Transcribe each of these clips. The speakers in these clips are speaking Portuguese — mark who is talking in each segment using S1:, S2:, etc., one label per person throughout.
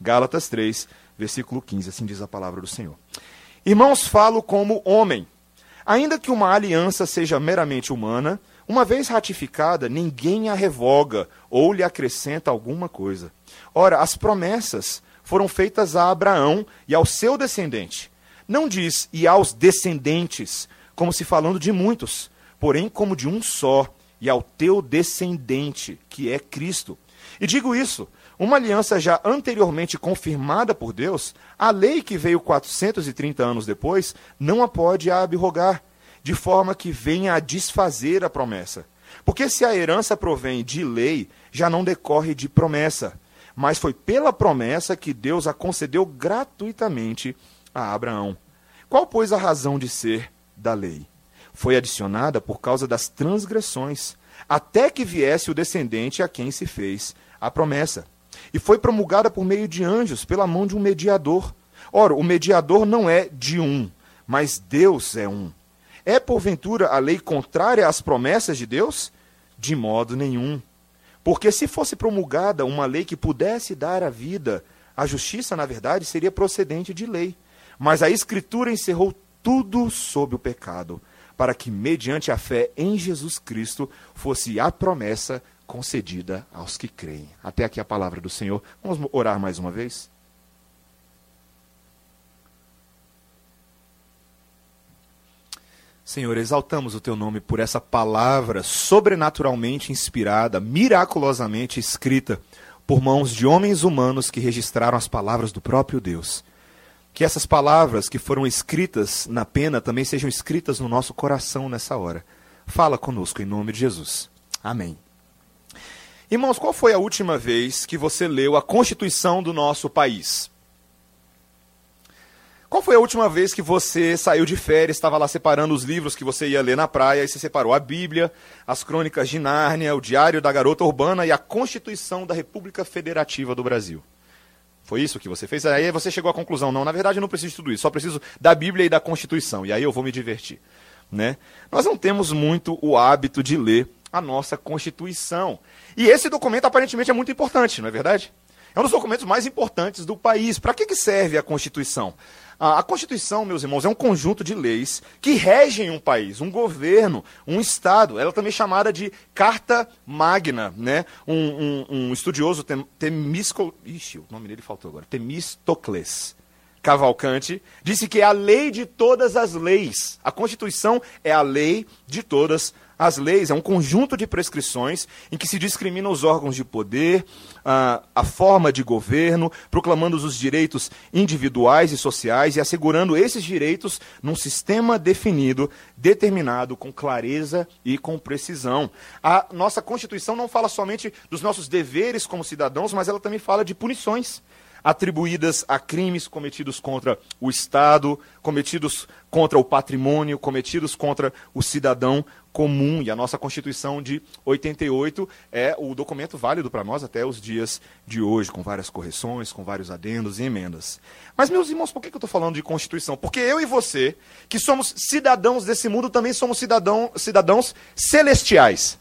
S1: Gálatas 3, versículo 15, assim diz a palavra do Senhor. Irmãos, falo como homem. Ainda que uma aliança seja meramente humana, uma vez ratificada, ninguém a revoga ou lhe acrescenta alguma coisa. Ora, as promessas foram feitas a Abraão e ao seu descendente. Não diz e aos descendentes, como se falando de muitos, porém como de um só, e ao teu descendente, que é Cristo. E digo isso, uma aliança já anteriormente confirmada por Deus, a lei que veio 430 anos depois não a pode abrogar, de forma que venha a desfazer a promessa. Porque se a herança provém de lei, já não decorre de promessa, mas foi pela promessa que Deus a concedeu gratuitamente a Abraão. Qual, pois, a razão de ser da lei? foi adicionada por causa das transgressões, até que viesse o descendente a quem se fez a promessa. E foi promulgada por meio de anjos, pela mão de um mediador. Ora, o mediador não é de um, mas Deus é um. É, porventura, a lei contrária às promessas de Deus? De modo nenhum. Porque se fosse promulgada uma lei que pudesse dar a vida, a justiça, na verdade, seria procedente de lei. Mas a Escritura encerrou tudo sob o pecado, para que, mediante a fé em Jesus Cristo, fosse a promessa concedida aos que creem. Até aqui a palavra do Senhor. Vamos orar mais uma vez? Senhor, exaltamos o teu nome por essa palavra sobrenaturalmente inspirada, miraculosamente escrita por mãos de homens humanos que registraram as palavras do próprio Deus. Que essas palavras que foram escritas na pena também sejam escritas no nosso coração nessa hora. Fala conosco em nome de Jesus. Amém. Irmãos, qual foi a última vez que você leu a Constituição do nosso país? Qual foi a última vez que você saiu de férias, estava lá separando os livros que você ia ler na praia, e você separou a Bíblia, as Crônicas de Nárnia, o Diário da Garota Urbana e a Constituição da República Federativa do Brasil? Foi isso que você fez? Aí você chegou à conclusão, não, na verdade eu não preciso de tudo isso, só preciso da Bíblia e da Constituição, e aí eu vou me divertir. Né? Nós não temos muito o hábito de ler a nossa Constituição. E esse documento aparentemente é muito importante, não é verdade? É um dos documentos mais importantes do país. Para que, que serve a Constituição? A, Constituição, meus irmãos, é um conjunto de leis que regem um país, um governo, um Estado. Ela também é chamada de Carta Magna. Né? Um, um, um estudioso, tem, Temisco... Ixi, o nome dele faltou agora. Temistocles. Cavalcante, disse que é a lei de todas as leis. A Constituição é a lei de todas as as leis é um conjunto de prescrições em que se discrimina os órgãos de poder, a, a forma de governo, proclamando os direitos individuais e sociais e assegurando esses direitos num sistema definido, determinado com clareza e com precisão. A nossa Constituição não fala somente dos nossos deveres como cidadãos, mas ela também fala de punições atribuídas a crimes cometidos contra o Estado, cometidos contra o patrimônio, cometidos contra o cidadão comum. E a nossa Constituição de 88 é o documento válido para nós até os dias de hoje, com várias correções, com vários adendos e emendas. Mas, meus irmãos, por que, eu estou falando de Constituição? Porque eu e você, que somos cidadãos desse mundo, também somos cidadão, cidadãos celestiais.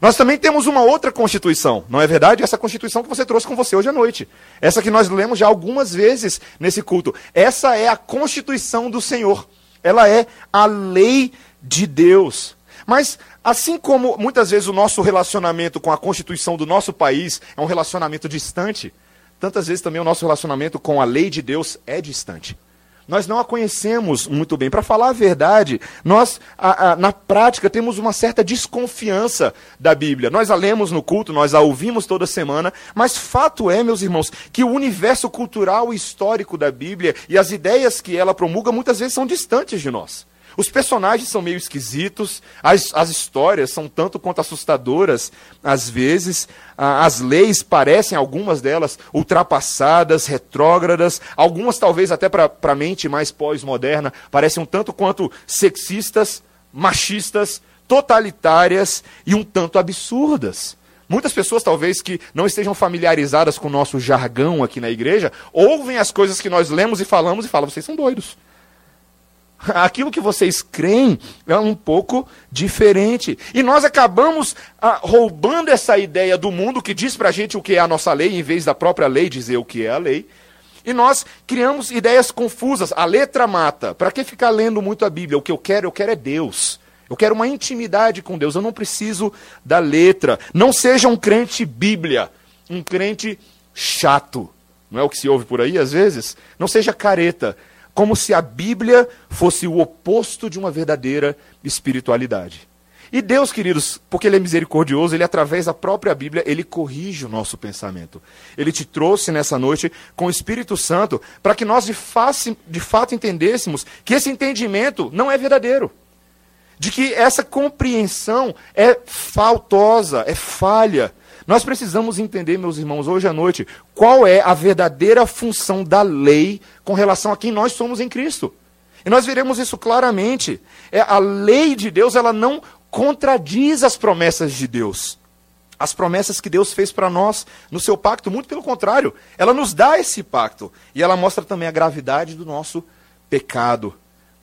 S1: Nós também temos uma outra Constituição, não é verdade? Essa Constituição que você trouxe com você hoje à noite. Essa que nós lemos já algumas vezes nesse culto. Essa é a Constituição do Senhor. Ela é a lei de Deus. Mas, assim como muitas vezes o nosso relacionamento com a Constituição do nosso país é um relacionamento distante, tantas vezes também o nosso relacionamento com a lei de Deus é distante nós não a conhecemos muito bem. Para falar a verdade, nós, a, a, na prática, temos uma certa desconfiança da Bíblia. Nós a lemos no culto, nós a ouvimos toda semana, mas fato é, meus irmãos, que o universo cultural e histórico da Bíblia e as ideias que ela promulga muitas vezes são distantes de nós. Os personagens são meio esquisitos, as, as histórias são tanto quanto assustadoras, às vezes. as leis parecem, algumas delas, ultrapassadas, retrógradas, algumas talvez até para a mente mais pós-moderna, parecem um tanto quanto sexistas, machistas, totalitárias e um tanto absurdas. Muitas pessoas, talvez, que não estejam familiarizadas com o nosso jargão aqui na igreja, ouvem as coisas que nós lemos e falamos e falam: vocês são doidos. Aquilo que vocês creem é um pouco diferente. E nós acabamos ah, roubando essa ideia do mundo que diz para a gente o que é a nossa lei, em vez da própria lei dizer o que é a lei. E nós criamos ideias confusas. A letra mata. Para que ficar lendo muito a Bíblia? O que eu quero, eu quero é Deus. Eu quero uma intimidade com Deus. Eu não preciso da letra. Não seja um crente Bíblia, um crente chato. Não é o que se ouve por aí às vezes? Não seja careta como se a Bíblia fosse o oposto de uma verdadeira espiritualidade. E Deus, queridos, porque Ele é misericordioso, Ele, através da própria Bíblia, Ele corrige o nosso pensamento. Ele te trouxe nessa noite com o Espírito Santo para que nós de, face, de fato entendêssemos que esse entendimento não é verdadeiro. De que essa compreensão é faltosa, é falha. Nós precisamos entender, meus irmãos, hoje à noite, qual é a verdadeira função da lei com relação a quem nós somos em Cristo. E nós veremos isso claramente. É, a lei de Deus, ela não contradiz as promessas de Deus. As promessas que Deus fez para nós no seu pacto, muito pelo contrário, ela nos dá esse pacto. E ela mostra também a gravidade do nosso pecado,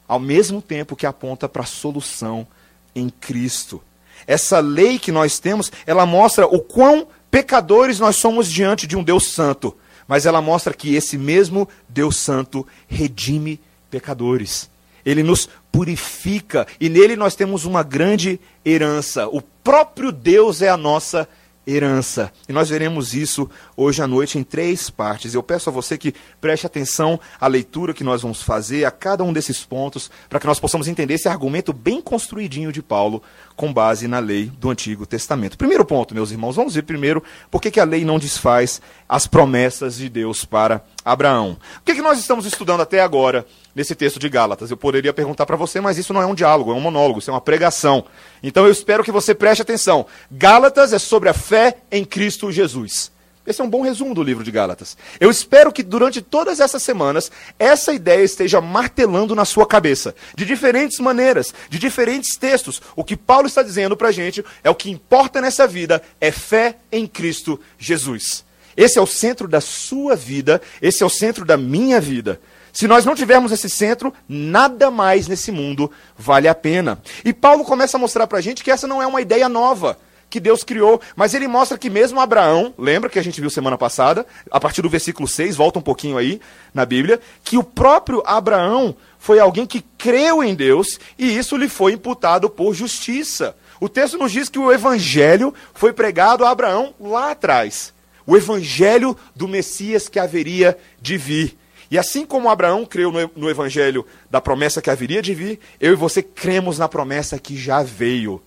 S1: ao mesmo tempo que aponta para a solução em Cristo. Essa lei que nós temos, ela mostra o quão pecadores nós somos diante de um Deus santo. Mas ela mostra que esse mesmo Deus santo redime pecadores. Ele nos purifica e nele nós temos uma grande herança. O próprio Deus é a nossa herança herança. E nós veremos isso hoje à noite em três partes. Eu peço a você que preste atenção à leitura que nós vamos fazer, a cada um desses pontos, para que nós possamos entender esse argumento bem construidinho de Paulo, com base na lei do Antigo Testamento. Primeiro ponto, meus irmãos, vamos ver primeiro por que, a lei não desfaz as promessas de Deus para Abraão. O que, que nós estamos estudando até agora nesse texto de Gálatas? Eu poderia perguntar para você, mas isso não é um diálogo, é um monólogo, isso é uma pregação. Então eu espero que você preste atenção. Gálatas é sobre a fé em Cristo Jesus. Esse é um bom resumo do livro de Gálatas. Eu espero que durante todas essas semanas essa ideia esteja martelando na sua cabeça, de diferentes maneiras, de diferentes textos. O que Paulo está dizendo para a gente é o que importa nessa vida é fé em Cristo Jesus. Esse é o centro da sua vida, esse é o centro da minha vida. Se nós não tivermos esse centro, nada mais nesse mundo vale a pena. E Paulo começa a mostrar para a gente que essa não é uma ideia nova que Deus criou, mas ele mostra que mesmo Abraão, lembra que a gente viu semana passada, a partir do versículo 6, volta um pouquinho aí na Bíblia, que o próprio Abraão foi alguém que creu em Deus e isso lhe foi imputado por justiça. O texto nos diz que o evangelho foi pregado a Abraão lá atrás o evangelho do Messias que haveria de vir. E assim como Abraão creu no, evangelho da promessa que haveria de vir, eu e você cremos na promessa que já veio.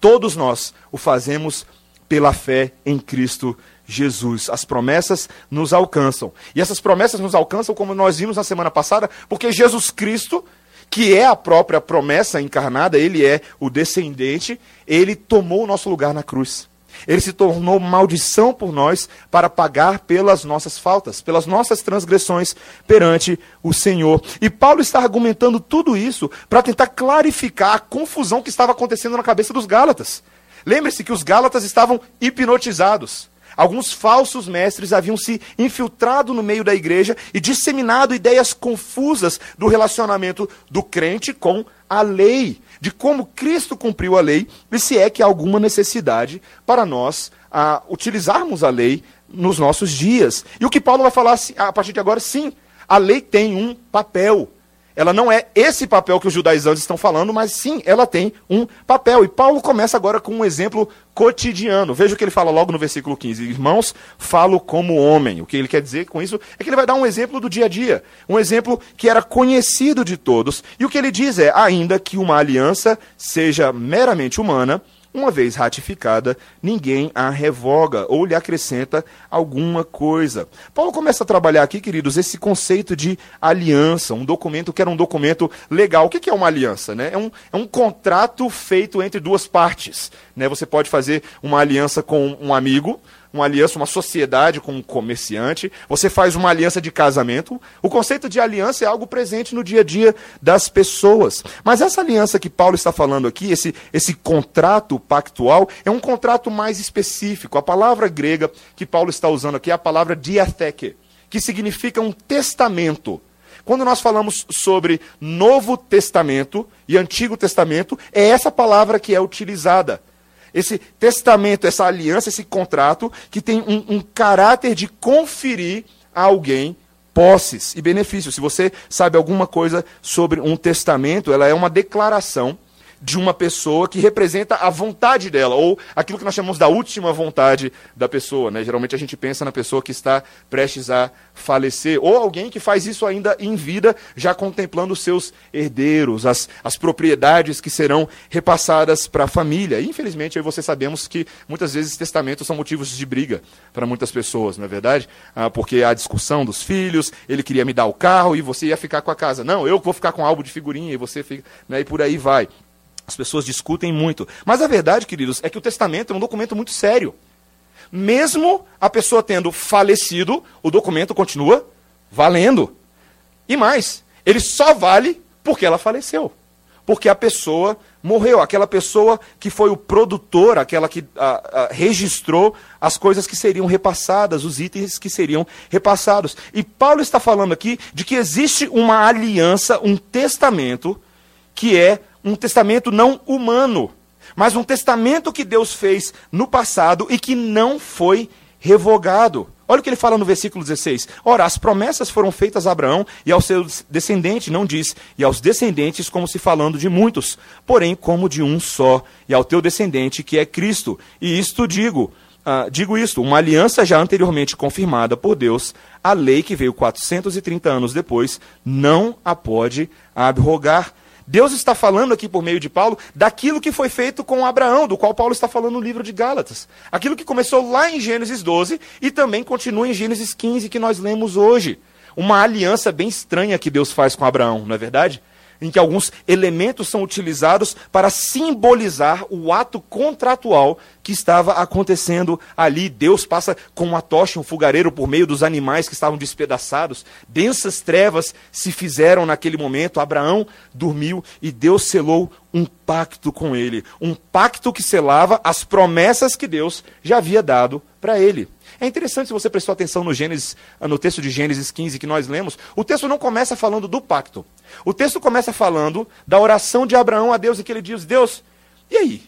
S1: Todos nós o fazemos pela fé em Cristo Jesus. As promessas nos alcançam. E essas promessas nos alcançam, como nós vimos na semana passada, porque Jesus Cristo, que é a própria promessa encarnada, ele é o descendente, ele tomou o nosso lugar na cruz. Ele se tornou maldição por nós para pagar pelas nossas faltas, pelas nossas transgressões perante o Senhor. E Paulo está argumentando tudo isso para tentar clarificar a confusão que estava acontecendo na cabeça dos Gálatas. Lembre-se que os Gálatas estavam hipnotizados. Alguns falsos mestres haviam se infiltrado no meio da igreja e disseminado ideias confusas do relacionamento do crente com lei de como Cristo cumpriu a lei e se é que há alguma necessidade para nós a, utilizarmos a lei nos nossos dias. E o que Paulo vai falar a partir de agora, sim, a lei tem um papel. Ela não é esse papel que os judaizantes estão falando, mas sim, ela tem um papel. E Paulo começa agora com um exemplo cotidiano. Veja o que ele fala logo no versículo 15. Irmãos, falo como homem. O que ele quer dizer com isso é que ele vai dar um exemplo do dia a dia. Um exemplo que era conhecido de todos. E o que ele diz é: ainda que uma aliança seja meramente humana, uma vez ratificada, ninguém a revoga ou lhe acrescenta alguma coisa. Paulo começa a trabalhar aqui, queridos, esse conceito de aliança, um documento que era um documento legal. O que é uma aliança? Né? É, um, é um contrato feito entre duas partes. Né? Você pode fazer uma aliança com um amigo, uma aliança, uma sociedade com um comerciante, você faz uma aliança de casamento. O conceito de aliança é algo presente no dia a dia das pessoas. Mas essa aliança que Paulo está falando aqui, esse, esse contrato pactual, é um contrato mais específico. A palavra grega que Paulo está usando aqui é a palavra diatheke, que significa um testamento. Quando nós falamos sobre Novo Testamento e Antigo Testamento, é essa palavra que é utilizada. Esse testamento, essa aliança, esse contrato que tem um, um caráter de conferir a alguém posses e benefícios. Se você sabe alguma coisa sobre um testamento, ela é uma declaração de uma pessoa que representa a vontade dela, ou aquilo que nós chamamos da última vontade da pessoa. Né? Geralmente a gente pensa na pessoa que está prestes a falecer, ou alguém que faz isso ainda em vida, já contemplando os seus herdeiros, as, as propriedades que serão repassadas para a família. Infelizmente, aí você sabemos que muitas vezes testamentos são motivos de briga para muitas pessoas, não é verdade? Ah, porque a discussão dos filhos, ele queria me dar o carro e você ia ficar com a casa. Não, eu vou ficar com um álbum de figurinha e você fica. Né, e por aí vai. As pessoas discutem muito. Mas a verdade, queridos, é que o testamento é um documento muito sério. Mesmo a pessoa tendo falecido, o documento continua valendo. E mais, ele só vale porque ela faleceu. Porque a pessoa morreu, aquela pessoa que foi o produtor, aquela que a, a, registrou as coisas que seriam repassadas, os itens que seriam repassados. E Paulo está falando aqui de que existe uma aliança, um testamento, que é um testamento não humano, mas um testamento que Deus fez no passado e que não foi revogado. Olha o que ele fala no versículo 16. Ora, as promessas foram feitas a Abraão e aos seus descendentes, não diz, e aos descendentes, como se falando de muitos, porém como de um só, e ao teu descendente, que é Cristo. E isto digo, uh, digo isto, uma aliança já anteriormente confirmada por Deus, a lei que veio 430 anos depois, não a pode abrogar. Deus está falando aqui por meio de Paulo daquilo que foi feito com Abraão, do qual Paulo está falando no livro de Gálatas. Aquilo que começou lá em Gênesis 12 e também continua em Gênesis 15 que nós lemos hoje. Uma aliança bem estranha que Deus faz com Abraão, não é verdade? Em que alguns elementos são utilizados para simbolizar o ato contratual que estava acontecendo ali. Deus passa com uma tocha, um fogareiro por meio dos animais que estavam despedaçados. Densas trevas se fizeram naquele momento. Abraão dormiu e Deus selou um pacto com ele. Um pacto que selava as promessas que Deus já havia dado para ele. É interessante se você prestou atenção no Gênesis, no texto de Gênesis 15 que nós lemos, o texto não começa falando do pacto. O texto começa falando da oração de Abraão a Deus e que ele diz: "Deus, e aí?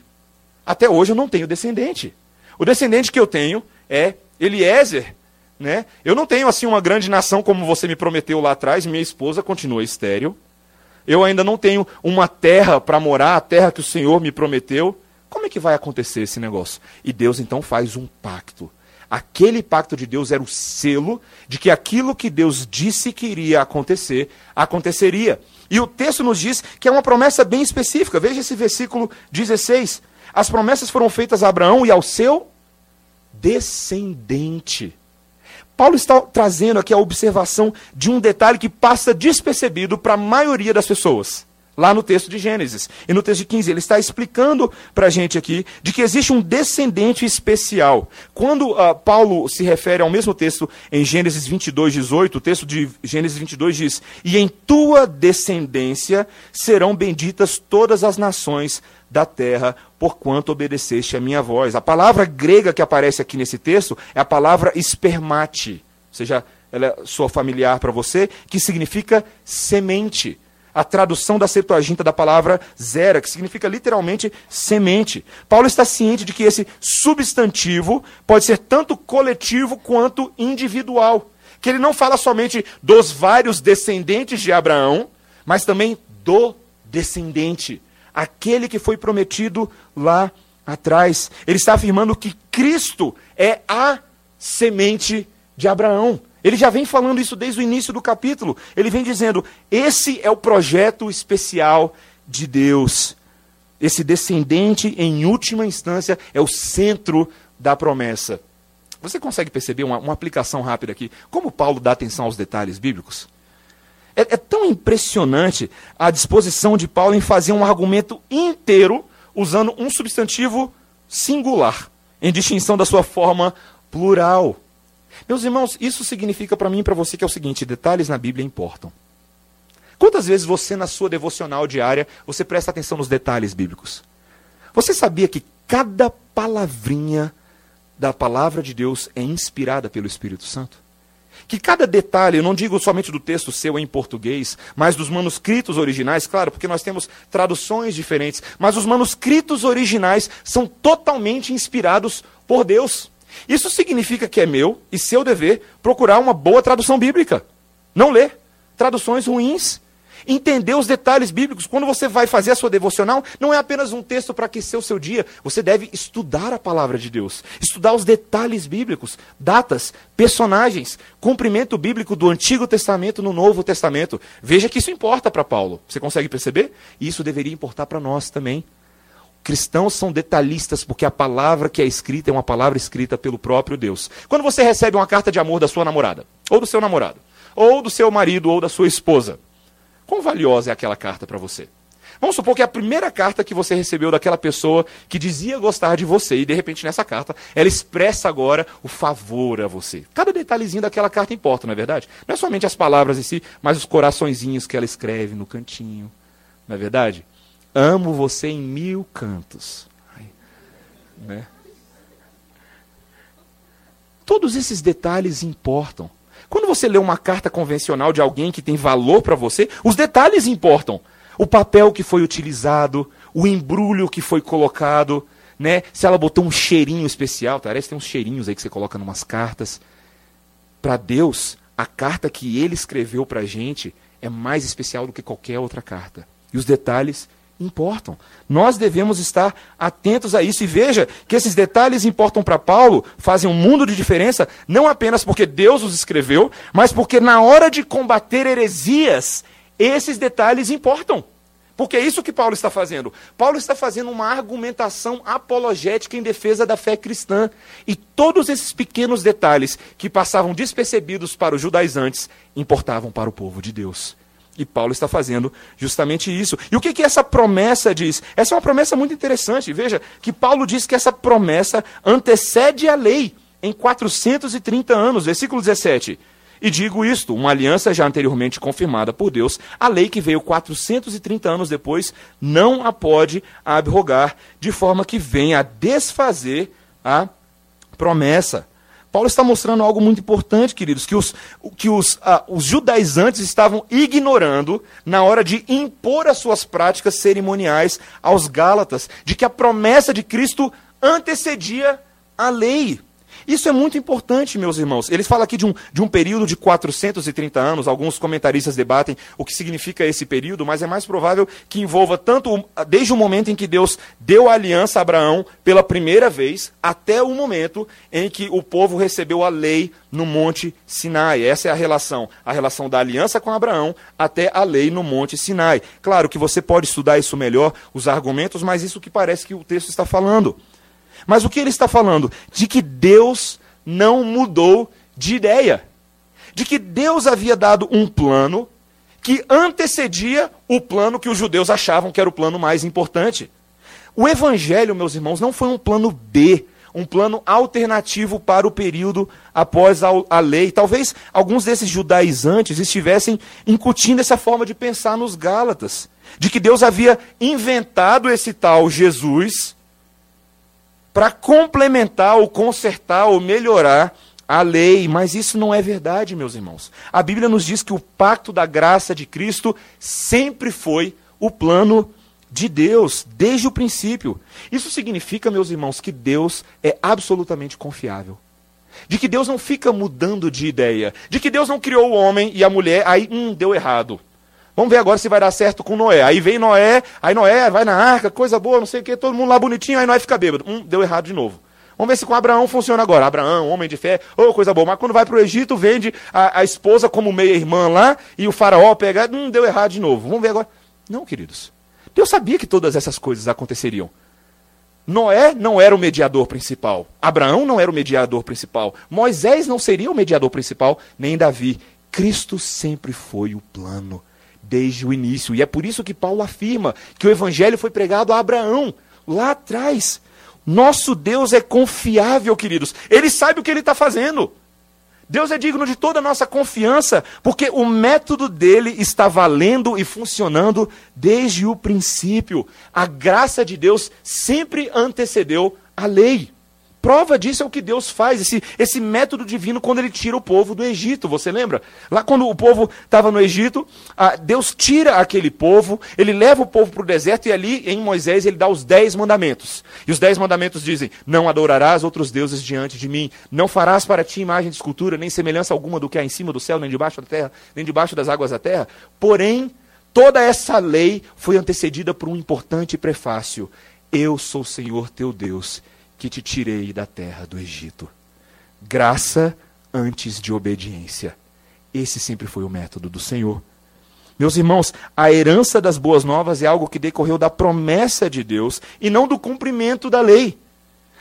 S1: Até hoje eu não tenho descendente. O descendente que eu tenho é Eliezer, né? Eu não tenho assim uma grande nação como você me prometeu lá atrás, minha esposa continua estéril. Eu ainda não tenho uma terra para morar, a terra que o Senhor me prometeu. Como é que vai acontecer esse negócio? E Deus então faz um pacto. Aquele pacto de Deus era o selo de que aquilo que Deus disse que iria acontecer, aconteceria. E o texto nos diz que é uma promessa bem específica. Veja esse versículo 16. As promessas foram feitas a Abraão e ao seu descendente. Paulo está trazendo aqui a observação de um detalhe que passa despercebido para a maioria das pessoas lá no texto de Gênesis. E no texto de 15, ele está explicando para a gente aqui de que existe um descendente especial. Quando uh, Paulo se refere ao mesmo texto em Gênesis 22, 18, o texto de Gênesis 22 diz: E em tua descendência serão benditas todas as nações da terra, porquanto obedeceste a minha voz. A palavra grega que aparece aqui nesse texto é a palavra espermate. Ou seja, ela é sua familiar para você, que significa semente a tradução da Septuaginta da palavra zera, que significa literalmente semente. Paulo está ciente de que esse substantivo pode ser tanto coletivo quanto individual. Que ele não fala somente dos vários descendentes de Abraão, mas também do descendente, aquele que foi prometido lá atrás. Ele está afirmando que Cristo é a semente de Abraão. Ele já vem falando isso desde o início do capítulo. Ele vem dizendo: esse é o projeto especial de Deus. Esse descendente, em última instância, é o centro da promessa. Você consegue perceber uma, uma aplicação rápida aqui? Como Paulo dá atenção aos detalhes bíblicos? É, é tão impressionante a disposição de Paulo em fazer um argumento inteiro usando um substantivo singular, em distinção da sua forma plural. Meus irmãos, isso significa para mim e para você que é o seguinte: detalhes na Bíblia importam. Quantas vezes você, na sua devocional diária, você presta atenção nos detalhes bíblicos? Você sabia que cada palavrinha da palavra de Deus é inspirada pelo Espírito Santo? que cada detalhe, eu não digo somente do texto seu em português, mas dos manuscritos originais, claro, porque nós temos traduções diferentes, mas os manuscritos originais são totalmente inspirados por Deus. Isso significa que é meu e seu dever procurar uma boa tradução bíblica. Não ler traduções ruins entender os detalhes bíblicos. Quando você vai fazer a sua devocional, não é apenas um texto para aquecer o seu dia. Você deve estudar a palavra de Deus, estudar os detalhes bíblicos, datas, personagens, cumprimento bíblico do Antigo Testamento no Novo Testamento. Veja que isso importa para Paulo. Você consegue perceber? E isso deveria importar para nós também. Cristãos são detalhistas porque a palavra que é escrita é uma palavra escrita pelo próprio Deus. Quando você recebe uma carta de amor da sua namorada, ou do seu namorado, ou do seu marido, ou da sua esposa, Quão valiosa é aquela carta para você? Vamos supor que é a primeira carta que você recebeu daquela pessoa que dizia gostar de você, e de repente nessa carta ela expressa agora o favor a você. Cada detalhezinho daquela carta importa, não é verdade? Não é somente as palavras em si, mas os coraçõezinhos que ela escreve no cantinho. Não é verdade? Amo você em mil cantos. Né? Todos esses detalhes importam. Quando você lê uma carta convencional de alguém que tem valor para você, os detalhes importam. O papel que foi utilizado, o embrulho que foi colocado, né? Se ela botou um cheirinho especial, parece que tem uns cheirinhos aí que você coloca em umas cartas. Para Deus, a carta que ele escreveu para a gente é mais especial do que qualquer outra carta. E os detalhes importam. Nós devemos estar atentos a isso. E veja que esses detalhes importam para Paulo, fazem um mundo de diferença, não apenas porque Deus os escreveu, mas porque na hora de combater heresias, esses detalhes importam. Porque é isso que Paulo está fazendo. Paulo está fazendo uma argumentação apologética em defesa da fé cristã. E todos esses pequenos detalhes que passavam despercebidos para os judaizantes importavam para o povo de Deus. E Paulo está fazendo justamente isso. E o que, que essa promessa diz? Essa é uma promessa muito interessante. Veja que Paulo diz que essa promessa antecede a lei em 430 anos. Versículo 17. E digo isto: uma aliança já anteriormente confirmada por Deus, a lei que veio 430 anos depois, não a pode abrogar, de forma que venha a desfazer a promessa. Paulo está mostrando algo muito importante, queridos, que os, que os, ah, os judaizantes estavam ignorando na hora de impor as suas práticas cerimoniais aos Gálatas, de que a promessa de Cristo antecedia a lei. Isso é muito importante, meus irmãos. Eles falam aqui de um, de um período de 430 anos. Alguns comentaristas debatem o que significa esse período, mas é mais provável que envolva tanto desde o momento em que Deus deu a aliança a Abraão pela primeira vez, até o momento em que o povo recebeu a lei no Monte Sinai. Essa é a relação. A relação da aliança com Abraão até a lei no Monte Sinai. Claro que você pode estudar isso melhor, os argumentos, mas isso que parece que o texto está falando. Mas o que ele está falando? De que Deus não mudou de ideia. De que Deus havia dado um plano que antecedia o plano que os judeus achavam que era o plano mais importante. O evangelho, meus irmãos, não foi um plano B, um plano alternativo para o período após a, a, lei. Talvez alguns desses judaizantes estivessem incutindo essa forma de pensar nos Gálatas, de que Deus havia inventado esse tal Jesus para complementar ou consertar ou melhorar a lei, mas isso não é verdade, meus irmãos. A Bíblia nos diz que o pacto da graça de Cristo sempre foi o plano de Deus, desde o princípio. Isso significa, meus irmãos, que Deus é absolutamente confiável. De que Deus não fica mudando de ideia. De que Deus não criou o homem e a mulher, aí, hum, deu errado. Vamos ver agora se vai dar certo com Noé. Aí vem Noé, aí Noé vai na arca, coisa boa, não sei o que, todo mundo lá bonitinho, aí Noé fica bêbado. Hum, deu errado de novo. Vamos ver se com Abraão funciona agora. Abraão, homem de fé, oh, coisa boa. Mas quando vai para o Egito, vende a, a, esposa como meia-irmã lá, e o faraó pega, hum, deu errado de novo. Vamos ver agora. Não, queridos. Deus sabia que todas essas coisas aconteceriam. Noé não era o mediador principal. Abraão não era o mediador principal. Moisés não seria o mediador principal, nem Davi. Cristo sempre foi o plano desde o início. E é por isso que Paulo afirma que o evangelho foi pregado a Abraão, lá atrás. Nosso Deus é confiável, queridos. Ele sabe o que ele está fazendo. Deus é digno de toda a nossa confiança, porque o método dele está valendo e funcionando desde o princípio. A graça de Deus sempre antecedeu a lei. Prova disso é o que Deus faz, esse, esse método divino quando ele tira o povo do Egito. Você lembra? Lá quando o povo estava no Egito, Deus tira aquele povo, ele leva o povo para o deserto e ali em Moisés ele dá os dez mandamentos. E os dez mandamentos dizem: Não adorarás outros deuses diante de mim, não farás para ti imagem de escultura, nem semelhança alguma do que há em cima do céu, nem debaixo da terra, nem debaixo das águas da terra. Porém, toda essa lei foi antecedida por um importante prefácio: Eu sou o Senhor teu Deus que te tirei da terra do Egito. Graça antes de obediência. Esse sempre foi o método do Senhor. Meus irmãos, a herança das boas novas é algo que decorreu da promessa de Deus e não do cumprimento da lei.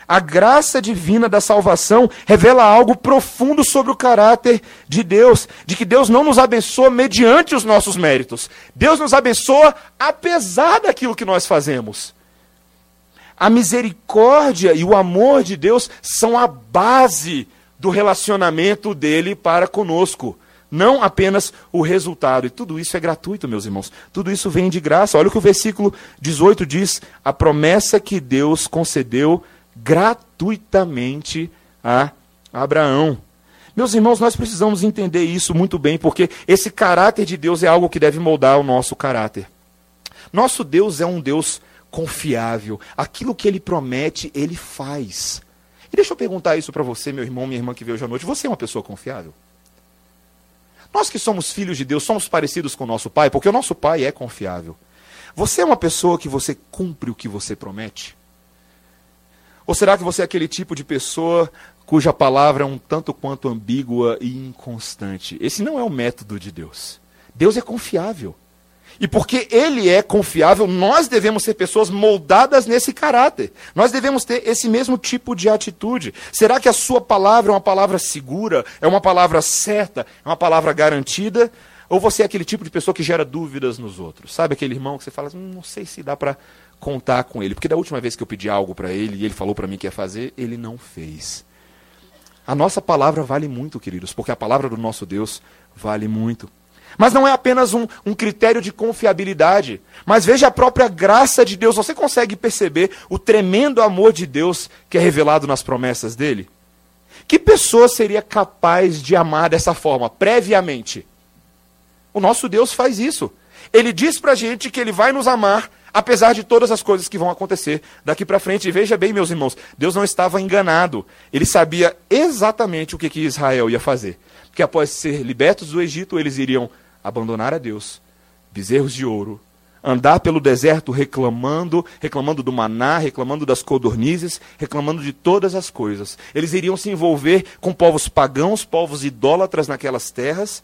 S1: A graça divina da salvação revela algo profundo sobre o caráter de Deus, de que Deus não nos abençoa mediante os nossos méritos. Deus nos abençoa apesar daquilo que nós fazemos. A misericórdia e o amor de Deus são a base do relacionamento dele para conosco. Não apenas o resultado. E tudo isso é gratuito, meus irmãos. Tudo isso vem de graça. Olha o que o versículo 18 diz: a promessa que Deus concedeu gratuitamente a Abraão. Meus irmãos, nós precisamos entender isso muito bem, porque esse caráter de Deus é algo que deve moldar o nosso caráter. Nosso Deus é um Deus confiável. Aquilo que ele promete, ele faz. E deixa eu perguntar isso para você, meu irmão, minha irmã que veio hoje à noite. Você é uma pessoa confiável? Nós que somos filhos de Deus, somos parecidos com o nosso pai, porque o nosso pai é confiável. Você é uma pessoa que você cumpre o que você promete? Ou será que você é aquele tipo de pessoa cuja palavra é um tanto quanto ambígua e inconstante? Esse não é o método de Deus. Deus é confiável. E porque ele é confiável, nós devemos ser pessoas moldadas nesse caráter. Nós devemos ter esse mesmo tipo de atitude. Será que a sua palavra é uma palavra segura? É uma palavra certa? É uma palavra garantida? Ou você é aquele tipo de pessoa que gera dúvidas nos outros? Sabe aquele irmão que você fala, hum, não sei se dá para contar com ele. Porque da última vez que eu pedi algo para ele e ele falou para mim que ia fazer, ele não fez. A nossa palavra vale muito, queridos, porque a palavra do nosso Deus vale muito. Mas não é apenas um, um, critério de confiabilidade. Mas veja a própria graça de Deus. Você consegue perceber o tremendo amor de Deus que é revelado nas promessas dele? Que pessoa seria capaz de amar dessa forma, previamente? O nosso Deus faz isso. Ele diz pra gente que ele vai nos amar, apesar de todas as coisas que vão acontecer daqui para frente. E veja bem, meus irmãos, Deus não estava enganado. Ele sabia exatamente o que, que Israel ia fazer. Porque após ser libertos do Egito, eles iriam abandonar a Deus, bezerros de ouro, andar pelo deserto reclamando, reclamando do maná, reclamando das codornizes, reclamando de todas as coisas. Eles iriam se envolver com povos pagãos, povos idólatras naquelas terras.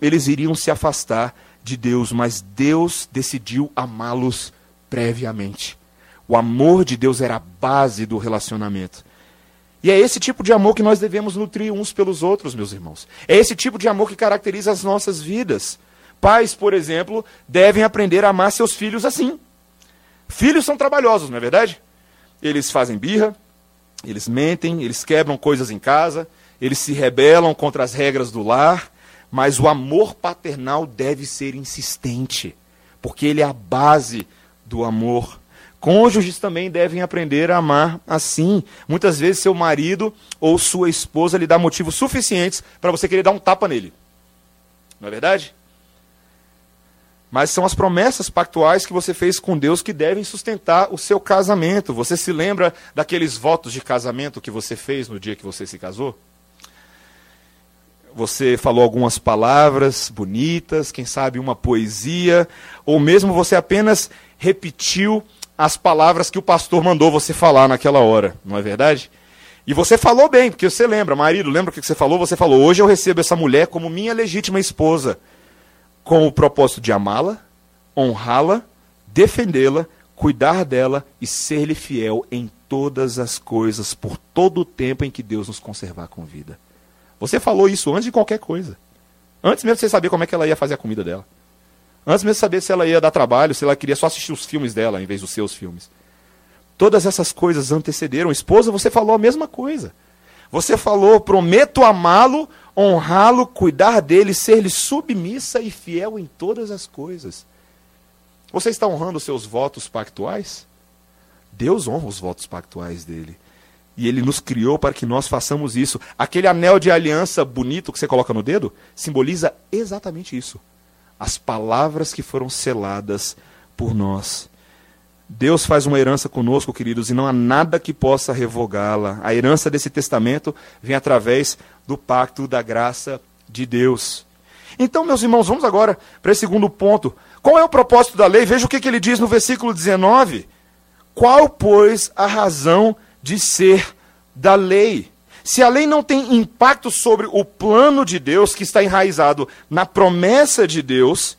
S1: Eles iriam se afastar de Deus, mas Deus decidiu amá-los previamente. O amor de Deus era a base do relacionamento. E é esse tipo de amor que nós devemos nutrir uns pelos outros, meus irmãos. É esse tipo de amor que caracteriza as nossas vidas. Pais, por exemplo, devem aprender a amar seus filhos assim. Filhos são trabalhosos, não é verdade? Eles fazem birra, eles mentem, eles quebram coisas em casa, eles se rebelam contra as regras do lar, mas o amor paternal deve ser insistente, porque ele é a base do amor Cônjuges também devem aprender a amar assim. Muitas vezes seu marido ou sua esposa lhe dá motivos suficientes para você querer dar um tapa nele. Não é verdade? Mas são as promessas pactuais que você fez com Deus que devem sustentar o seu casamento. Você se lembra daqueles votos de casamento que você fez no dia que você se casou? Você falou algumas palavras bonitas, quem sabe uma poesia, ou mesmo você apenas repetiu as palavras que o pastor mandou você falar naquela hora, não é verdade? E você falou bem, porque você lembra, marido, lembra o que você falou? Você falou: hoje eu recebo essa mulher como minha legítima esposa, com o propósito de amá-la, honrá-la, defendê-la, cuidar dela e ser-lhe fiel em todas as coisas, por todo o tempo em que Deus nos conservar com vida. Você falou isso antes de qualquer coisa. Antes mesmo de você saber como é que ela ia fazer a comida dela. Antes mesmo de saber se ela ia dar trabalho, se ela queria só assistir os filmes dela em vez dos seus filmes. Todas essas coisas antecederam. Esposa, você falou a mesma coisa. Você falou: prometo amá-lo, honrá-lo, cuidar dele, ser-lhe submissa e fiel em todas as coisas. Você está honrando os seus votos pactuais? Deus honra os votos pactuais dele. E ele nos criou para que nós façamos isso. Aquele anel de aliança bonito que você coloca no dedo simboliza exatamente isso. As palavras que foram seladas por nós. Deus faz uma herança conosco, queridos, e não há nada que possa revogá-la. A herança desse testamento vem através do pacto da graça de Deus. Então, meus irmãos, vamos agora para esse segundo ponto. Qual é o propósito da lei? Veja o que, que ele diz no versículo 19. Qual, pois, a razão de ser da lei? Se a lei não tem impacto sobre o plano de Deus, que está enraizado na promessa de Deus,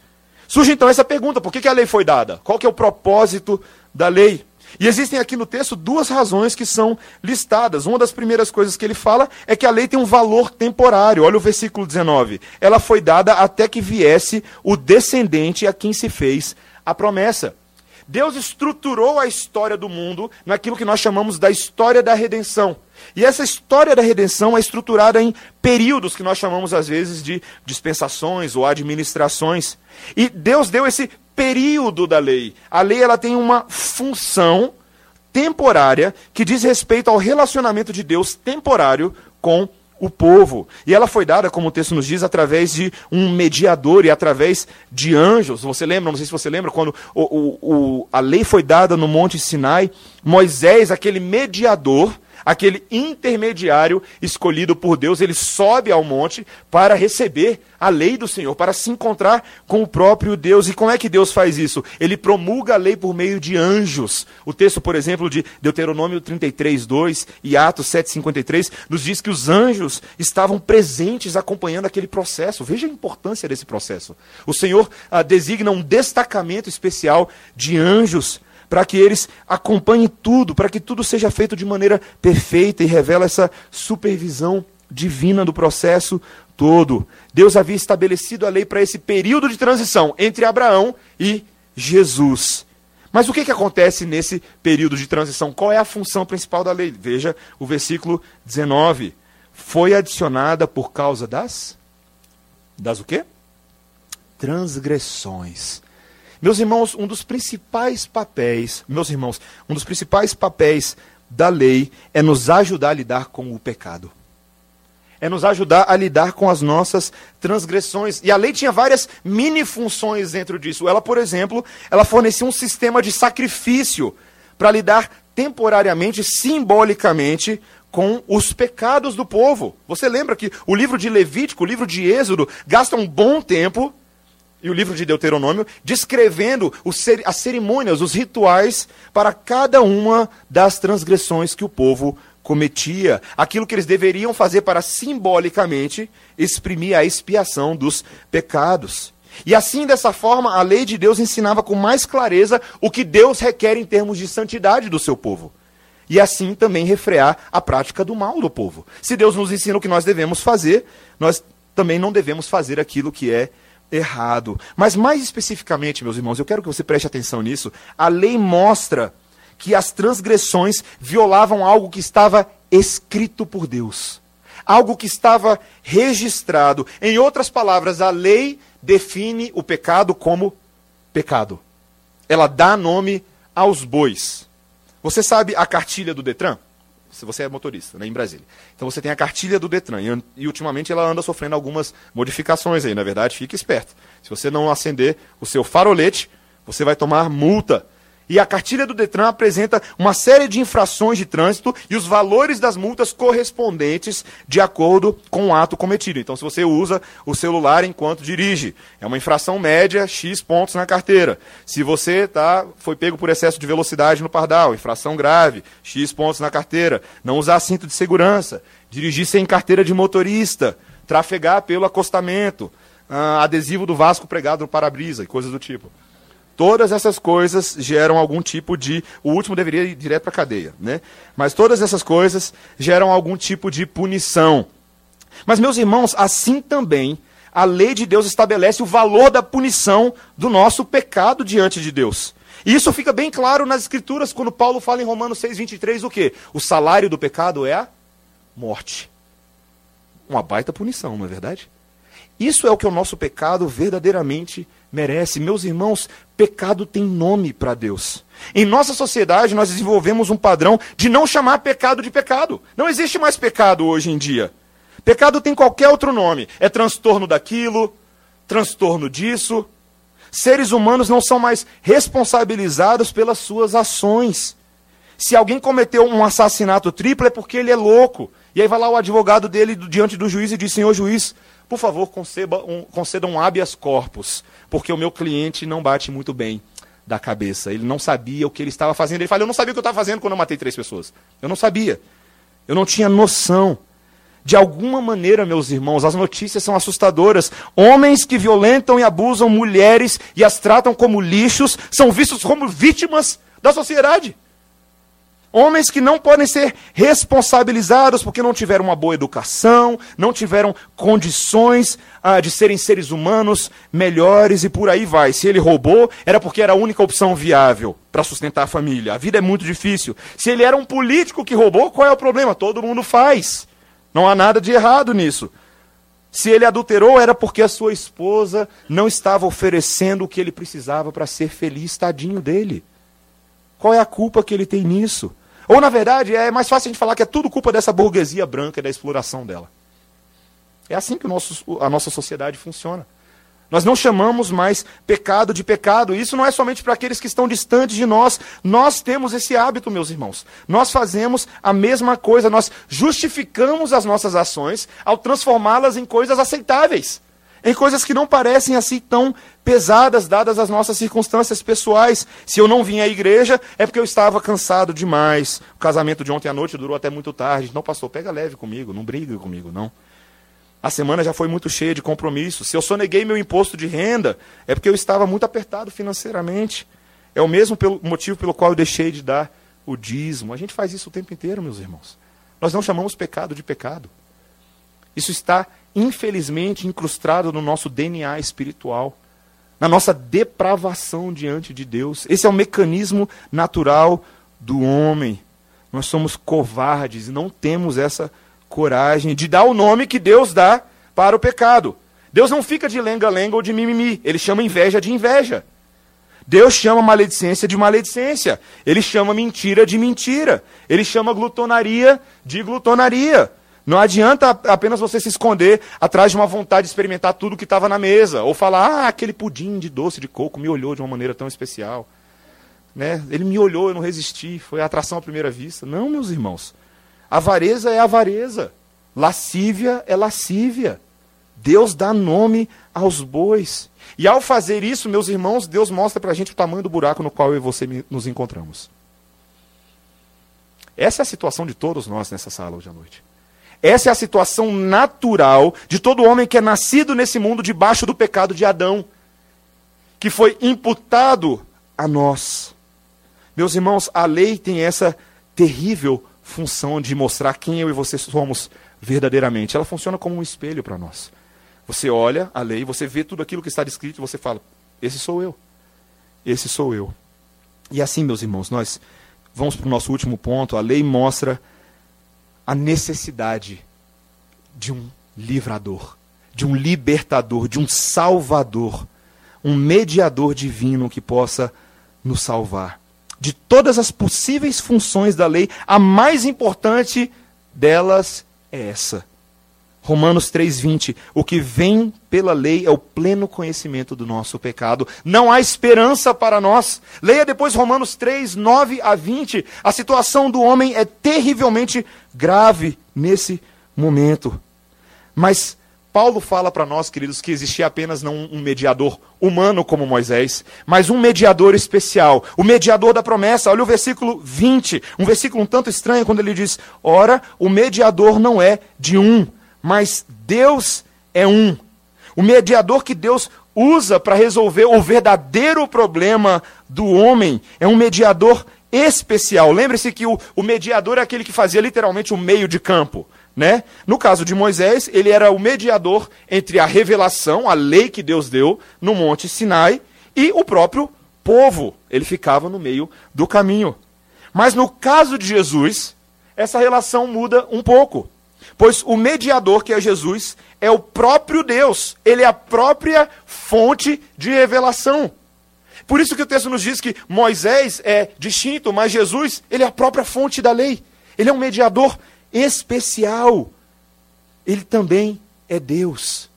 S1: surge então essa pergunta: por que, a lei foi dada? Qual que é o propósito da lei. E existem aqui no texto duas razões que são listadas. Uma das primeiras coisas que ele fala é que a lei tem um valor temporário. Olha o versículo 19. Ela foi dada até que viesse o descendente a quem se fez a promessa. Deus estruturou a história do mundo naquilo que nós chamamos da história da redenção. E essa história da redenção é estruturada em períodos que nós chamamos às vezes de dispensações ou administrações. E Deus deu esse período da lei. A lei ela tem uma função temporária que diz respeito ao relacionamento de Deus temporário com o povo. E ela foi dada, como o texto nos diz, através de um mediador e através de anjos. Você lembra, não sei se você lembra, quando o, o, o, a lei foi dada no Monte Sinai, Moisés, aquele mediador, aquele intermediário escolhido por Deus, ele sobe ao monte para receber a lei do Senhor, para se encontrar com o próprio Deus. E como é que Deus faz isso? Ele promulga a lei por meio de anjos. O texto, por exemplo, de Deuteronômio 33, 2 e Atos 7, 53, nos diz que os anjos estavam presentes acompanhando aquele processo. Veja a importância desse processo. O Senhor ah, designa um destacamento especial de anjos para que eles acompanhem tudo, para que tudo seja feito de maneira perfeita e revela essa supervisão divina do processo todo. Deus havia estabelecido a lei para esse período de transição entre Abraão e Jesus. Mas o que, que acontece nesse período de transição? Qual é a função principal da lei? Veja o versículo 19. Foi adicionada por causa das. Das o quê? Transgressões. Meus irmãos, um dos principais papéis, meus irmãos, um dos principais papéis da lei é nos ajudar a lidar com o pecado. É nos ajudar a lidar com as nossas transgressões. E a lei tinha várias mini funções dentro disso. Ela, por exemplo, ela fornecia um sistema de sacrifício para lidar temporariamente, simbolicamente, com os pecados do povo. Você lembra que o livro de Levítico, o livro de Êxodo, gasta um bom tempo e o livro de Deuteronômio, descrevendo as cerimônias, os rituais para cada uma das transgressões que o povo cometia, aquilo que eles deveriam fazer para simbolicamente exprimir a expiação dos pecados. E assim, dessa forma, a lei de Deus ensinava com mais clareza o que Deus requer em termos de santidade do seu povo. E assim também refrear a prática do mal do povo. Se Deus nos ensina o que nós devemos fazer, nós também não devemos fazer aquilo que é errado. Mas mais especificamente, meus irmãos, eu quero que você preste atenção nisso. A lei mostra que as transgressões violavam algo que estava escrito por Deus. Algo que estava registrado. Em outras palavras, a lei define o pecado como pecado. Ela dá nome aos bois. Você sabe a cartilha do Detran? Se você é motorista, né, em Brasília. Então você tem a cartilha do Detran e, e, ultimamente ela anda sofrendo algumas modificações aí, na verdade, fique esperto. Se você não acender o seu farolete, você vai tomar multa e a cartilha do Detran apresenta uma série de infrações de trânsito e os valores das multas correspondentes de acordo com o ato cometido. Então, se você usa o celular enquanto dirige, é uma infração média, X pontos na carteira. Se você tá, foi pego por excesso de velocidade no pardal, infração grave, X pontos na carteira. Não usar cinto de segurança, dirigir sem carteira de motorista, trafegar pelo acostamento, ah, adesivo do Vasco pregado no para-brisa e coisas do tipo. Todas essas coisas geram algum tipo de. O último deveria ir direto para a cadeia, né? Mas todas essas coisas geram algum tipo de punição. Mas, meus irmãos, assim também a lei de Deus estabelece o valor da punição do nosso pecado diante de Deus. E isso fica bem claro nas Escrituras, quando Paulo fala em Romanos 6,23 o quê? O salário do pecado é a morte. Uma baita punição, não é verdade? Isso é o que o nosso pecado verdadeiramente merece. Meus irmãos, pecado tem nome para Deus. Em nossa sociedade, nós desenvolvemos um padrão de não chamar pecado de pecado. Não existe mais pecado hoje em dia. Pecado tem qualquer outro nome. É transtorno daquilo, transtorno disso. Seres humanos não são mais responsabilizados pelas suas ações. Se alguém cometeu um assassinato triplo é porque ele é louco. E aí vai lá o advogado dele diante do juiz e diz: Senhor juiz, por favor, conceda um, conceda um habeas corpus, porque o meu cliente não bate muito bem da cabeça. Ele não sabia o que ele estava fazendo. Ele fala: Eu não sabia o que eu estava fazendo quando eu matei três pessoas. Eu não sabia. Eu não tinha noção. De alguma maneira, meus irmãos, as notícias são assustadoras. Homens que violentam e abusam mulheres e as tratam como lixos são vistos como vítimas da sociedade. Homens que não podem ser responsabilizados porque não tiveram uma boa educação, não tiveram condições ah, de serem seres humanos melhores e por aí vai. Se ele roubou, era porque era a única opção viável para sustentar a família. A vida é muito difícil. Se ele era um político que roubou, qual é o problema? Todo mundo faz. Não há nada de errado nisso. Se ele adulterou, era porque a sua esposa não estava oferecendo o que ele precisava para ser feliz, tadinho dele. Qual é a culpa que ele tem nisso? Ou, na verdade, é mais fácil a gente falar que é tudo culpa dessa burguesia branca e da exploração dela. É assim que nosso, a nossa sociedade funciona. Nós não chamamos mais pecado de pecado. Isso não é somente para aqueles que estão distantes de nós. Nós temos esse hábito, meus irmãos. Nós fazemos a mesma coisa. Nós justificamos as nossas ações ao transformá-las em coisas aceitáveis. Em coisas que não parecem assim tão pesadas, dadas as nossas circunstâncias pessoais. Se eu não vim à igreja, é porque eu estava cansado demais. O casamento de ontem à noite durou até muito tarde. Não, pastor, pega leve comigo, não briga comigo, não. A semana já foi muito cheia de compromissos. Se eu soneguei meu imposto de renda, é porque eu estava muito apertado financeiramente. É o mesmo pelo, motivo pelo qual eu deixei de dar o dízimo. A gente faz isso o tempo inteiro, meus irmãos. Nós não chamamos pecado de pecado. Isso está, infelizmente, incrustado no nosso DNA espiritual, na nossa depravação diante de Deus. Esse é o mecanismo natural do homem. Nós somos covardes e não temos essa coragem de dar o nome que Deus dá para o pecado. Deus não fica de lenga-lenga ou de mimimi, ele chama inveja de inveja. Deus chama maledicência de maledicência. Ele chama mentira de mentira. Ele chama glutonaria de glutonaria. Não adianta apenas você se esconder atrás de uma vontade de experimentar tudo que estava na mesa. Ou falar, ah, aquele pudim de doce de coco me olhou de uma maneira tão especial. Né? Ele me olhou, eu não resisti. Foi a atração à primeira vista. Não, meus irmãos. Avareza é avareza. Lascívia é lascívia. Deus dá nome aos bois. E ao fazer isso, meus irmãos, Deus mostra para a gente o tamanho do buraco no qual eu e você nos encontramos. Essa é a situação de todos nós nessa sala hoje à noite. Essa é a situação natural de todo homem que é nascido nesse mundo debaixo do pecado de Adão, que foi imputado a nós. Meus irmãos, a lei tem essa terrível função de mostrar quem eu e você somos verdadeiramente. Ela funciona como um espelho para nós. Você olha a lei, você vê tudo aquilo que está descrito e você fala: Esse sou eu. Esse sou eu. E assim, meus irmãos, nós vamos para o nosso último ponto. A lei mostra a necessidade de um livrador, de um libertador, de um salvador, um mediador divino que possa nos salvar de todas as possíveis funções da lei, a mais importante delas é essa. Romanos 3:20, o que vem pela lei é o pleno conhecimento do nosso pecado. Não há esperança para nós. Leia depois Romanos 3, 9 a 20. A situação do homem é terrivelmente grave nesse momento. Mas Paulo fala para nós, queridos, que existia apenas não um mediador humano como Moisés, mas um mediador especial, o mediador da promessa. Olha o versículo 20, um versículo um tanto estranho quando ele diz: Ora, o mediador não é de um, mas Deus é um. O mediador que Deus usa para resolver o verdadeiro problema do homem é um mediador especial. Lembre-se que o, o mediador é aquele que fazia literalmente o meio de campo. Né? No caso de Moisés, ele era o mediador entre a revelação, a lei que Deus deu no Monte Sinai, e o próprio povo. Ele ficava no meio do caminho. Mas no caso de Jesus, essa relação muda um pouco. Pois o mediador, que é Jesus, é o próprio Deus. Ele é a própria fonte de revelação. Por isso que o texto nos diz que Moisés é distinto, mas Jesus, ele é a própria fonte da lei. Ele é um mediador especial. Ele também é Deus.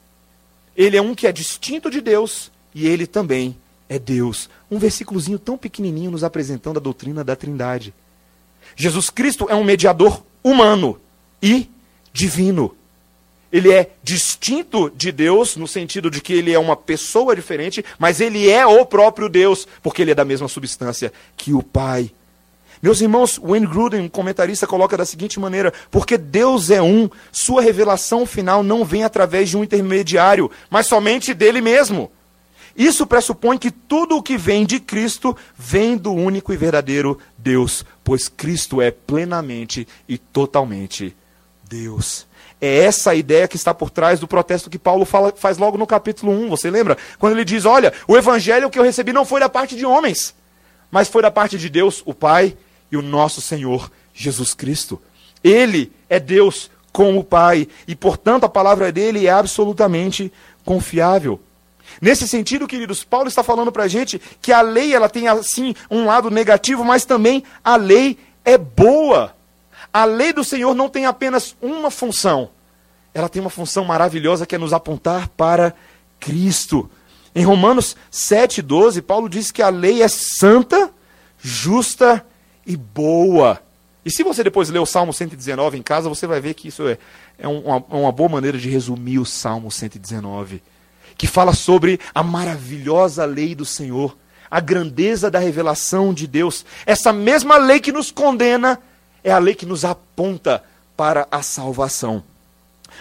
S1: Ele é um que é distinto de Deus e ele também é Deus. Um versículozinho tão pequenininho nos apresentando a doutrina da Trindade. Jesus Cristo é um mediador humano e divino. Ele é distinto de Deus, no sentido de que ele é uma pessoa diferente, mas ele é o próprio Deus, porque ele é da mesma substância que o Pai. Meus irmãos, Wayne Gruden, um comentarista, coloca da seguinte maneira: porque Deus é um, sua revelação final não vem através de um intermediário, mas somente dele mesmo. Isso pressupõe que tudo o que vem de Cristo vem do único e verdadeiro Deus, pois Cristo é plenamente e totalmente Deus. É essa a ideia que está por trás do protesto que Paulo fala, faz logo no capítulo 1. Você lembra? Quando ele diz: Olha, o evangelho que eu recebi não foi da parte de homens, mas foi da parte de Deus, o Pai e o nosso Senhor Jesus Cristo. Ele é Deus com o Pai e, portanto, a palavra dele é absolutamente confiável. Nesse sentido, queridos, Paulo está falando para a gente que a lei ela tem assim um lado negativo, mas também a lei é boa. A lei do Senhor não tem apenas uma função, ela tem uma função maravilhosa que é nos apontar para Cristo. Em Romanos 7,12, Paulo diz que a lei é santa, justa e boa. E se você depois ler o Salmo 119 em casa, você vai ver que isso é, é uma, uma boa maneira de resumir o Salmo 119 que fala sobre a maravilhosa lei do Senhor, a grandeza da revelação de Deus. Essa mesma lei que nos condena é a lei que nos aponta para a salvação.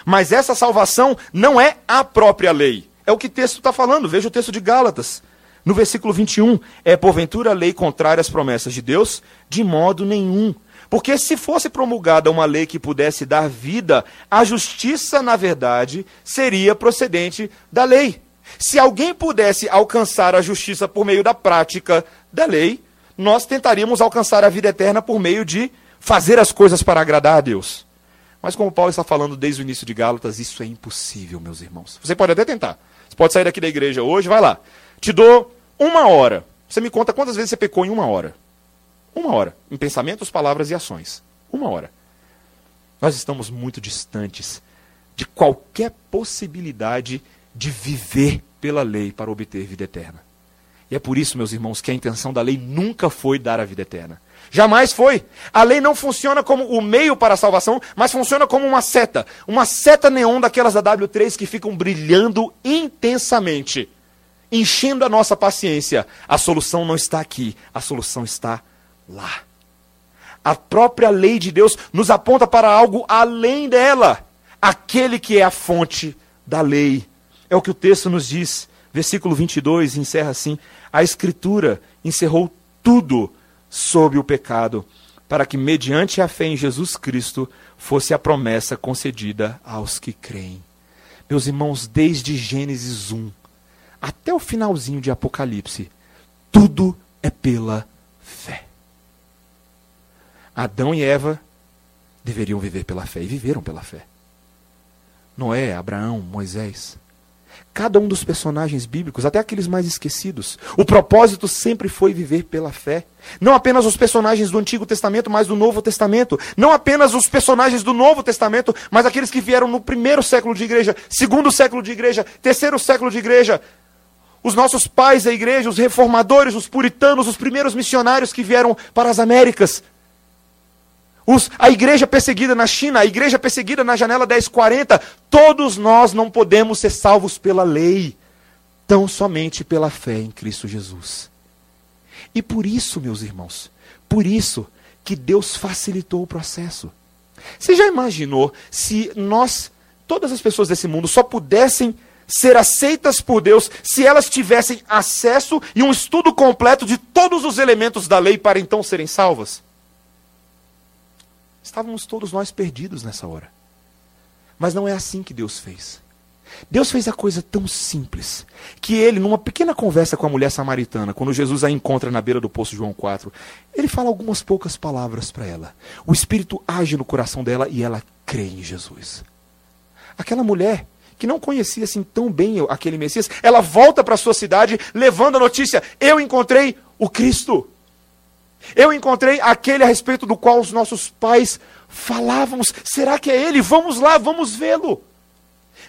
S1: Mas essa salvação não é a própria lei. É o que o texto está falando. Veja o texto de Gálatas. No versículo 21, é porventura a lei contrária às promessas de Deus? De modo nenhum. Porque se fosse promulgada uma lei que pudesse dar vida, a justiça, na verdade, seria procedente da lei. Se alguém pudesse alcançar a justiça por meio da prática da lei, nós tentaríamos alcançar a vida eterna por meio de fazer as coisas para agradar a Deus. Mas como Paulo está falando desde o início de Gálatas, isso é impossível, meus irmãos. Você pode até tentar. Você pode sair daqui da igreja hoje, vai lá. Te dou uma hora. Você me conta quantas vezes você pecou em uma hora. Uma hora. Em pensamentos, palavras e ações. Uma hora. Nós estamos muito distantes de qualquer possibilidade de viver pela lei para obter vida eterna. E é por isso, meus irmãos, que a intenção da lei nunca foi dar a vida eterna. Jamais foi. A lei não funciona como o meio para a salvação, mas funciona como uma seta. Uma seta neon daquelas da W3 que ficam brilhando intensamente, enchendo a nossa paciência. A solução não está aqui, a solução está lá. A própria lei de Deus nos aponta para algo além dela. Aquele que é a fonte da lei. É o que o texto nos diz. Versículo 22 encerra assim: A Escritura encerrou tudo sob o pecado, para que, mediante a fé em Jesus Cristo, fosse a promessa concedida aos que creem. Meus irmãos, desde Gênesis 1 até o finalzinho de Apocalipse, tudo é pela fé. Adão e Eva deveriam viver pela fé e viveram pela fé. Noé, Abraão, Moisés. Cada um dos personagens bíblicos, até aqueles mais esquecidos, o propósito sempre foi viver pela fé. Não apenas os personagens do Antigo Testamento, mas do Novo Testamento. Não apenas os personagens do Novo Testamento, mas aqueles que vieram no primeiro século de igreja, segundo século de igreja, terceiro século de igreja. Os nossos pais da igreja, os reformadores, os puritanos, os primeiros missionários que vieram para as Américas. Os, a igreja perseguida na China, a igreja perseguida na janela 1040, todos nós não podemos ser salvos pela lei, tão somente pela fé em Cristo Jesus. E por isso, meus irmãos, por isso que Deus facilitou o processo. Você já imaginou se nós, todas as pessoas desse mundo, só pudessem ser aceitas por Deus se elas tivessem acesso e um estudo completo de todos os elementos da lei para então serem salvas? Estávamos todos nós perdidos nessa hora. Mas não é assim que Deus fez. Deus fez a coisa tão simples que ele, numa pequena conversa com a mulher samaritana, quando Jesus a encontra na beira do poço João 4, ele fala algumas poucas palavras para ela. O Espírito age no coração dela e ela crê em Jesus. Aquela mulher que não conhecia assim tão bem aquele Messias, ela volta para sua cidade levando a notícia: eu encontrei o Cristo. Eu encontrei aquele a respeito do qual os nossos pais falávamos. Será que é ele? Vamos lá, vamos vê-lo.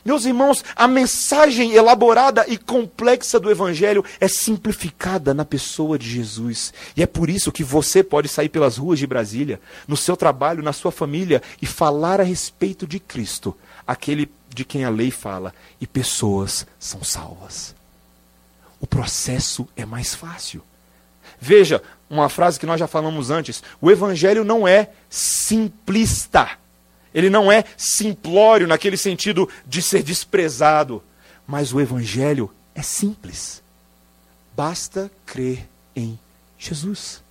S1: Meus irmãos, a mensagem elaborada e complexa do Evangelho é simplificada na pessoa de Jesus. E é por isso que você pode sair pelas ruas de Brasília, no seu trabalho, na sua família, e falar a respeito de Cristo, aquele de quem a lei fala, e pessoas são salvas. O processo é mais fácil. Veja, uma frase que nós já falamos antes: o Evangelho não é simplista. Ele não é simplório naquele sentido de ser desprezado. Mas o Evangelho é simples. Basta crer em Jesus.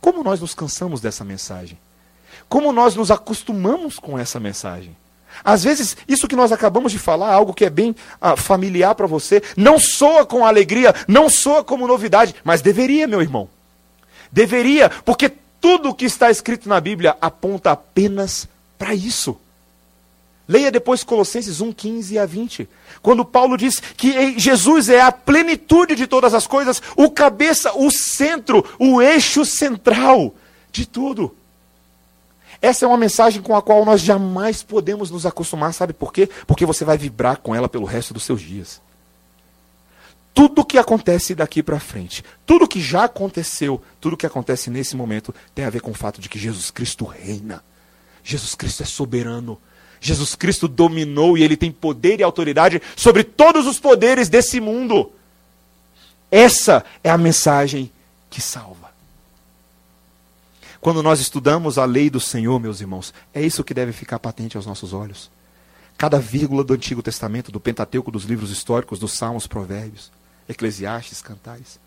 S1: Como nós nos cansamos dessa mensagem? Como nós nos acostumamos com essa mensagem? Às vezes, isso que nós acabamos de falar, algo que é bem ah, familiar para você, não soa com alegria, não soa como novidade, mas deveria, meu irmão. Deveria, porque tudo o que está escrito na Bíblia aponta apenas para isso. Leia depois Colossenses 1, 15 a 20. Quando Paulo diz que Jesus é a plenitude de todas as coisas, o cabeça, o centro, o eixo central de tudo. Essa é uma mensagem com a qual nós jamais podemos nos acostumar, sabe por quê? Porque você vai vibrar com ela pelo resto dos seus dias. Tudo que acontece daqui para frente, tudo que já aconteceu, tudo que acontece nesse momento tem a ver com o fato de que Jesus Cristo reina. Jesus Cristo é soberano. Jesus Cristo dominou e ele tem poder e autoridade sobre todos os poderes desse mundo. Essa é a mensagem que salva. Quando nós estudamos a lei do Senhor, meus irmãos, é isso que deve ficar patente aos nossos olhos. Cada vírgula do Antigo Testamento, do Pentateuco, dos livros históricos, dos Salmos, Provérbios, Eclesiastes, Cantais,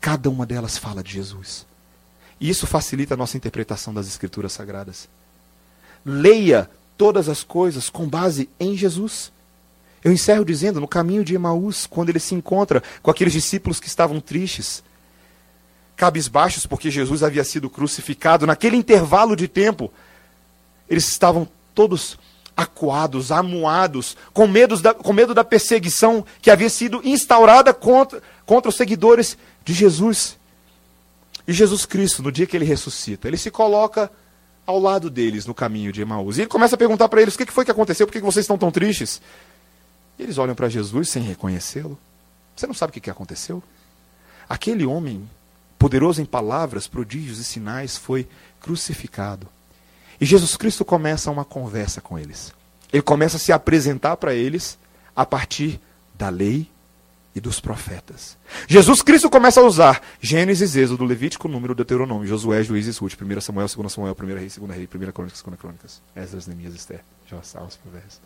S1: cada uma delas fala de Jesus. E isso facilita a nossa interpretação das Escrituras Sagradas leia todas as coisas com base em Jesus. Eu encerro dizendo, no caminho de Emaús, quando ele se encontra com aqueles discípulos que estavam tristes, cabisbaixos porque Jesus havia sido crucificado, naquele intervalo de tempo, eles estavam todos acuados, amuados, com, medo da, com medo da perseguição que havia sido instaurada contra, contra os seguidores de Jesus. E Jesus Cristo, no dia que ele ressuscita, ele se coloca ao lado deles no caminho de Emaús. E ele começa a perguntar para eles: o que foi que aconteceu? Por que vocês estão tão tristes? E eles olham para Jesus sem reconhecê-lo. Você não sabe o que aconteceu? Aquele homem, poderoso em palavras, prodígios e sinais, foi crucificado. E Jesus Cristo começa uma conversa com eles. Ele começa a se apresentar para eles a partir da lei e dos profetas. Jesus Cristo começa a usar Gênesis, Êxodo, Levítico, Número, Deuteronômio, Josué, Juízes, Ruth, 1 Samuel, 2 Samuel, 1 Rei, 2 Rei, 1 Crônicas, 2 Crônicas, Esdras, Neemias, Esther, Jó, Salmos, Provérbios.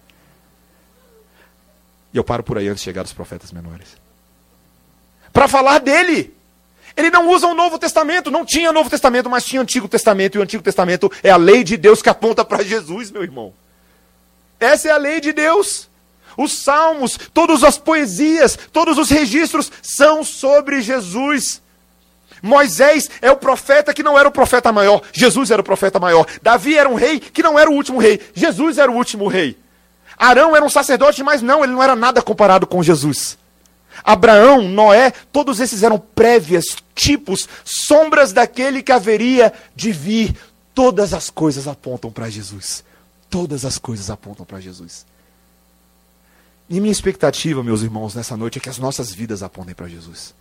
S1: E eu paro por aí antes de chegar aos profetas menores. Para falar dele. Ele não usa o Novo Testamento, não tinha Novo Testamento, mas tinha Antigo Testamento, e o Antigo Testamento é a lei de Deus que aponta para Jesus, meu irmão. Essa é a lei de Deus. Os salmos, todas as poesias, todos os registros são sobre Jesus. Moisés é o profeta que não era o profeta maior, Jesus era o profeta maior. Davi era um rei que não era o último rei, Jesus era o último rei. Arão era um sacerdote, mas não, ele não era nada comparado com Jesus. Abraão, Noé, todos esses eram prévias, tipos, sombras daquele que haveria de vir. Todas as coisas apontam para Jesus. Todas as coisas apontam para Jesus. E minha expectativa, meus irmãos, nessa noite é que as nossas vidas apontem para Jesus.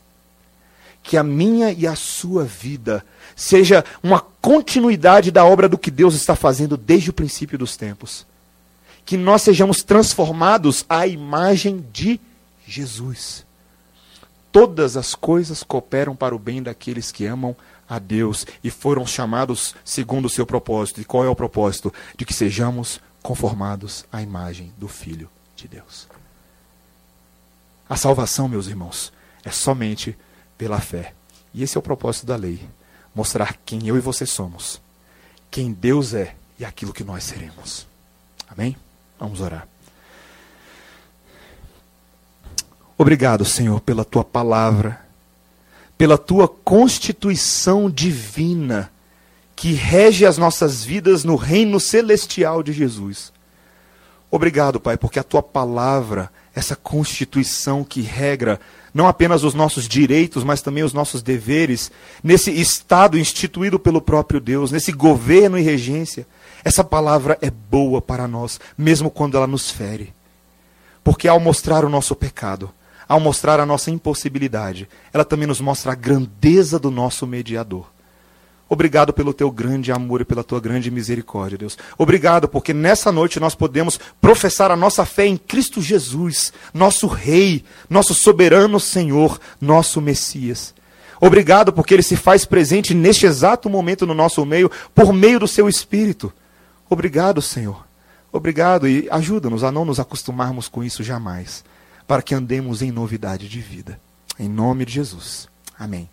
S1: Que a minha e a sua vida seja uma continuidade da obra do que Deus está fazendo desde o princípio dos tempos. Que nós sejamos transformados à imagem de Jesus. Todas as coisas cooperam para o bem daqueles que amam a Deus e foram chamados segundo o seu propósito. E qual é o propósito? De que sejamos conformados à imagem do Filho de Deus. A salvação, meus irmãos, é somente pela fé. E esse é o propósito da lei: mostrar quem eu e você somos, quem Deus é e aquilo que nós seremos. Amém? Vamos orar. Obrigado, Senhor, pela tua palavra, pela tua constituição divina que rege as nossas vidas no reino celestial de Jesus. Obrigado, Pai, porque a tua palavra, essa constituição que regra não apenas os nossos direitos, mas também os nossos deveres, nesse estado instituído pelo próprio Deus, nesse governo e regência, essa palavra é boa para nós, mesmo quando ela nos fere. Porque ao mostrar o nosso pecado, ao mostrar a nossa impossibilidade, ela também nos mostra a grandeza do nosso mediador. Obrigado pelo teu grande amor e pela tua grande misericórdia, Deus. Obrigado porque nessa noite nós podemos professar a nossa fé em Cristo Jesus, nosso Rei, nosso soberano Senhor, nosso Messias. Obrigado porque ele se faz presente neste exato momento no nosso meio, por meio do seu Espírito. Obrigado, Senhor. Obrigado e ajuda-nos a não nos acostumarmos com isso jamais para que andemos em novidade de vida. Em nome de Jesus. Amém.